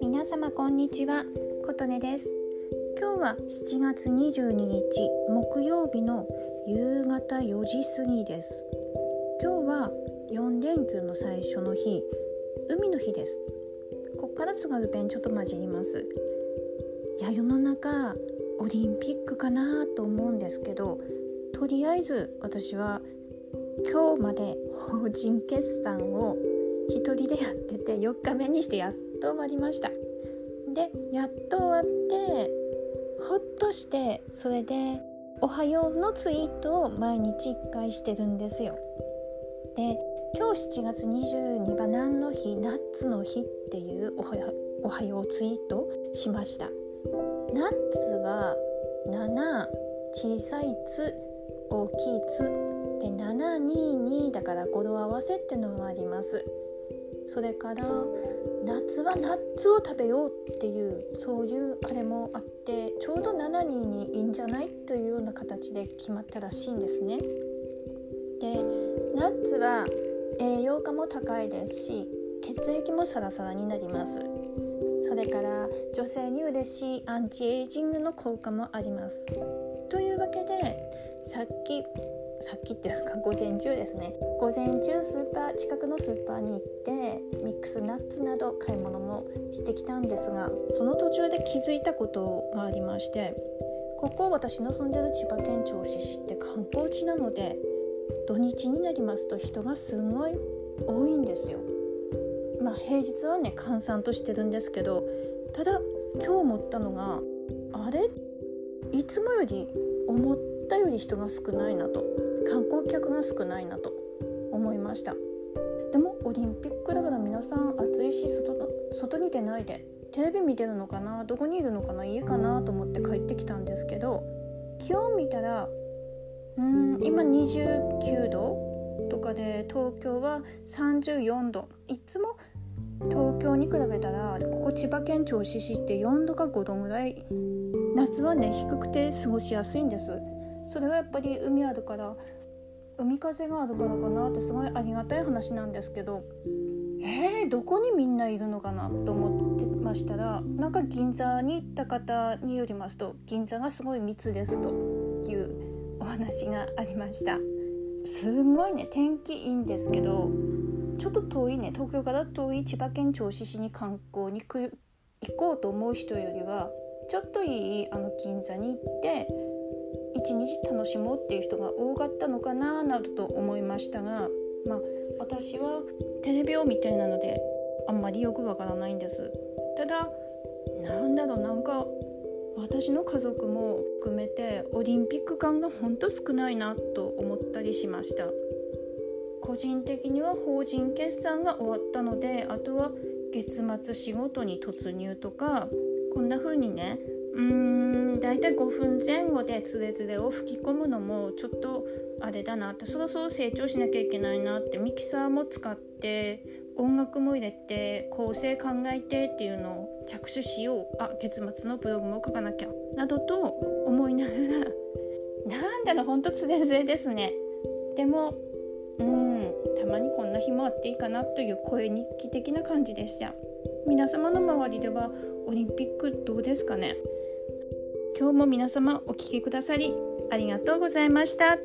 皆様こんにちは琴音です。今日は7月22日木曜日の夕方4時過ぎです。今日は4連休の最初の日海の日です。こっから津軽弁ちょっと混じります。いや世の中オリンピックかなと思うんですけどとりあえず私は今日まで法人決算を1人でやってて4日目にしてやっと終わりました。でやっと終わってほっとしてそれで「おはよう」のツイートを毎日1回してるんですよ。で今日7月22日何の日？ナッツの日っていうおはようツイートしました。ナッツは7小さい「つ」大きい「つ」で722だから語呂合わせってのもあります。それから夏はナッツを食べようっていうそういうあれもあってちょうど722いいんじゃないというような形で決まったらしいんですね。でナッツは栄養価も高いですし血液もサラサラになります。それから女性に嬉しいアンチエイジングの効果もあります。というわけでさっきさっきっていうか午前中ですね午前中スーパー近くのスーパーに行ってミックスナッツなど買い物もしてきたんですがその途中で気づいたことがありましてここ私の住んでる千葉県銚子市って観光地なので土日になりますと人がすごい多いんですよ。まあ、平日はね閑散としてるんですけどただ今日思ったのがあれ？いつもより思っったより人が少ないなと観光客が少ないなと思いました。でもオリンピックだから皆さん暑いし外外に出ないでテレビ見てるのかなどこにいるのかな家かなと思って帰ってきたんですけど気温見たらうん今29度とかで東京は34度。いつも東京に比べたらここ千葉県銚子市って4度か5度ぐらい夏はね低くて過ごしやすいんです。それはやっぱり海あるから海風があるからかなってすごいありがたい話なんですけどえー、どこにみんないるのかなと思ってましたらなんか銀座に行った方によりますと銀座がすごい密ですというお話がありました。すんごいね天気いいんですけどちょっと遠いね東京から遠い千葉県銚子市に観光に行こうと思う人よりはちょっといいあの銀座に行って一日楽しもうっていう人が多かったのかななどと思いましたがまあ私はテレビを見てなのであんまりよくわからないんです。ただなんだろうなんか私の家族も含めてオリンピック感がほんと少ないなと思ったりしました。個人的には法人決算が終わったのであとは月末仕事に突入とかこんな風にねうーん5分前後でつれつれを吹き込むのもちょっとあれだなってそろそろ成長しなきゃいけないなってミキサーも使って音楽も入れて構成考えてっていうのを着手しようあ月末のブログも書かなきゃなどと思いながらなんだろうほんとつれつれですねでもうんたまにこんな日もあっていいかなという声日記的な感じでした皆様の周りではオリンピックどうですかね今日も皆様お聴きくださりありがとうございました。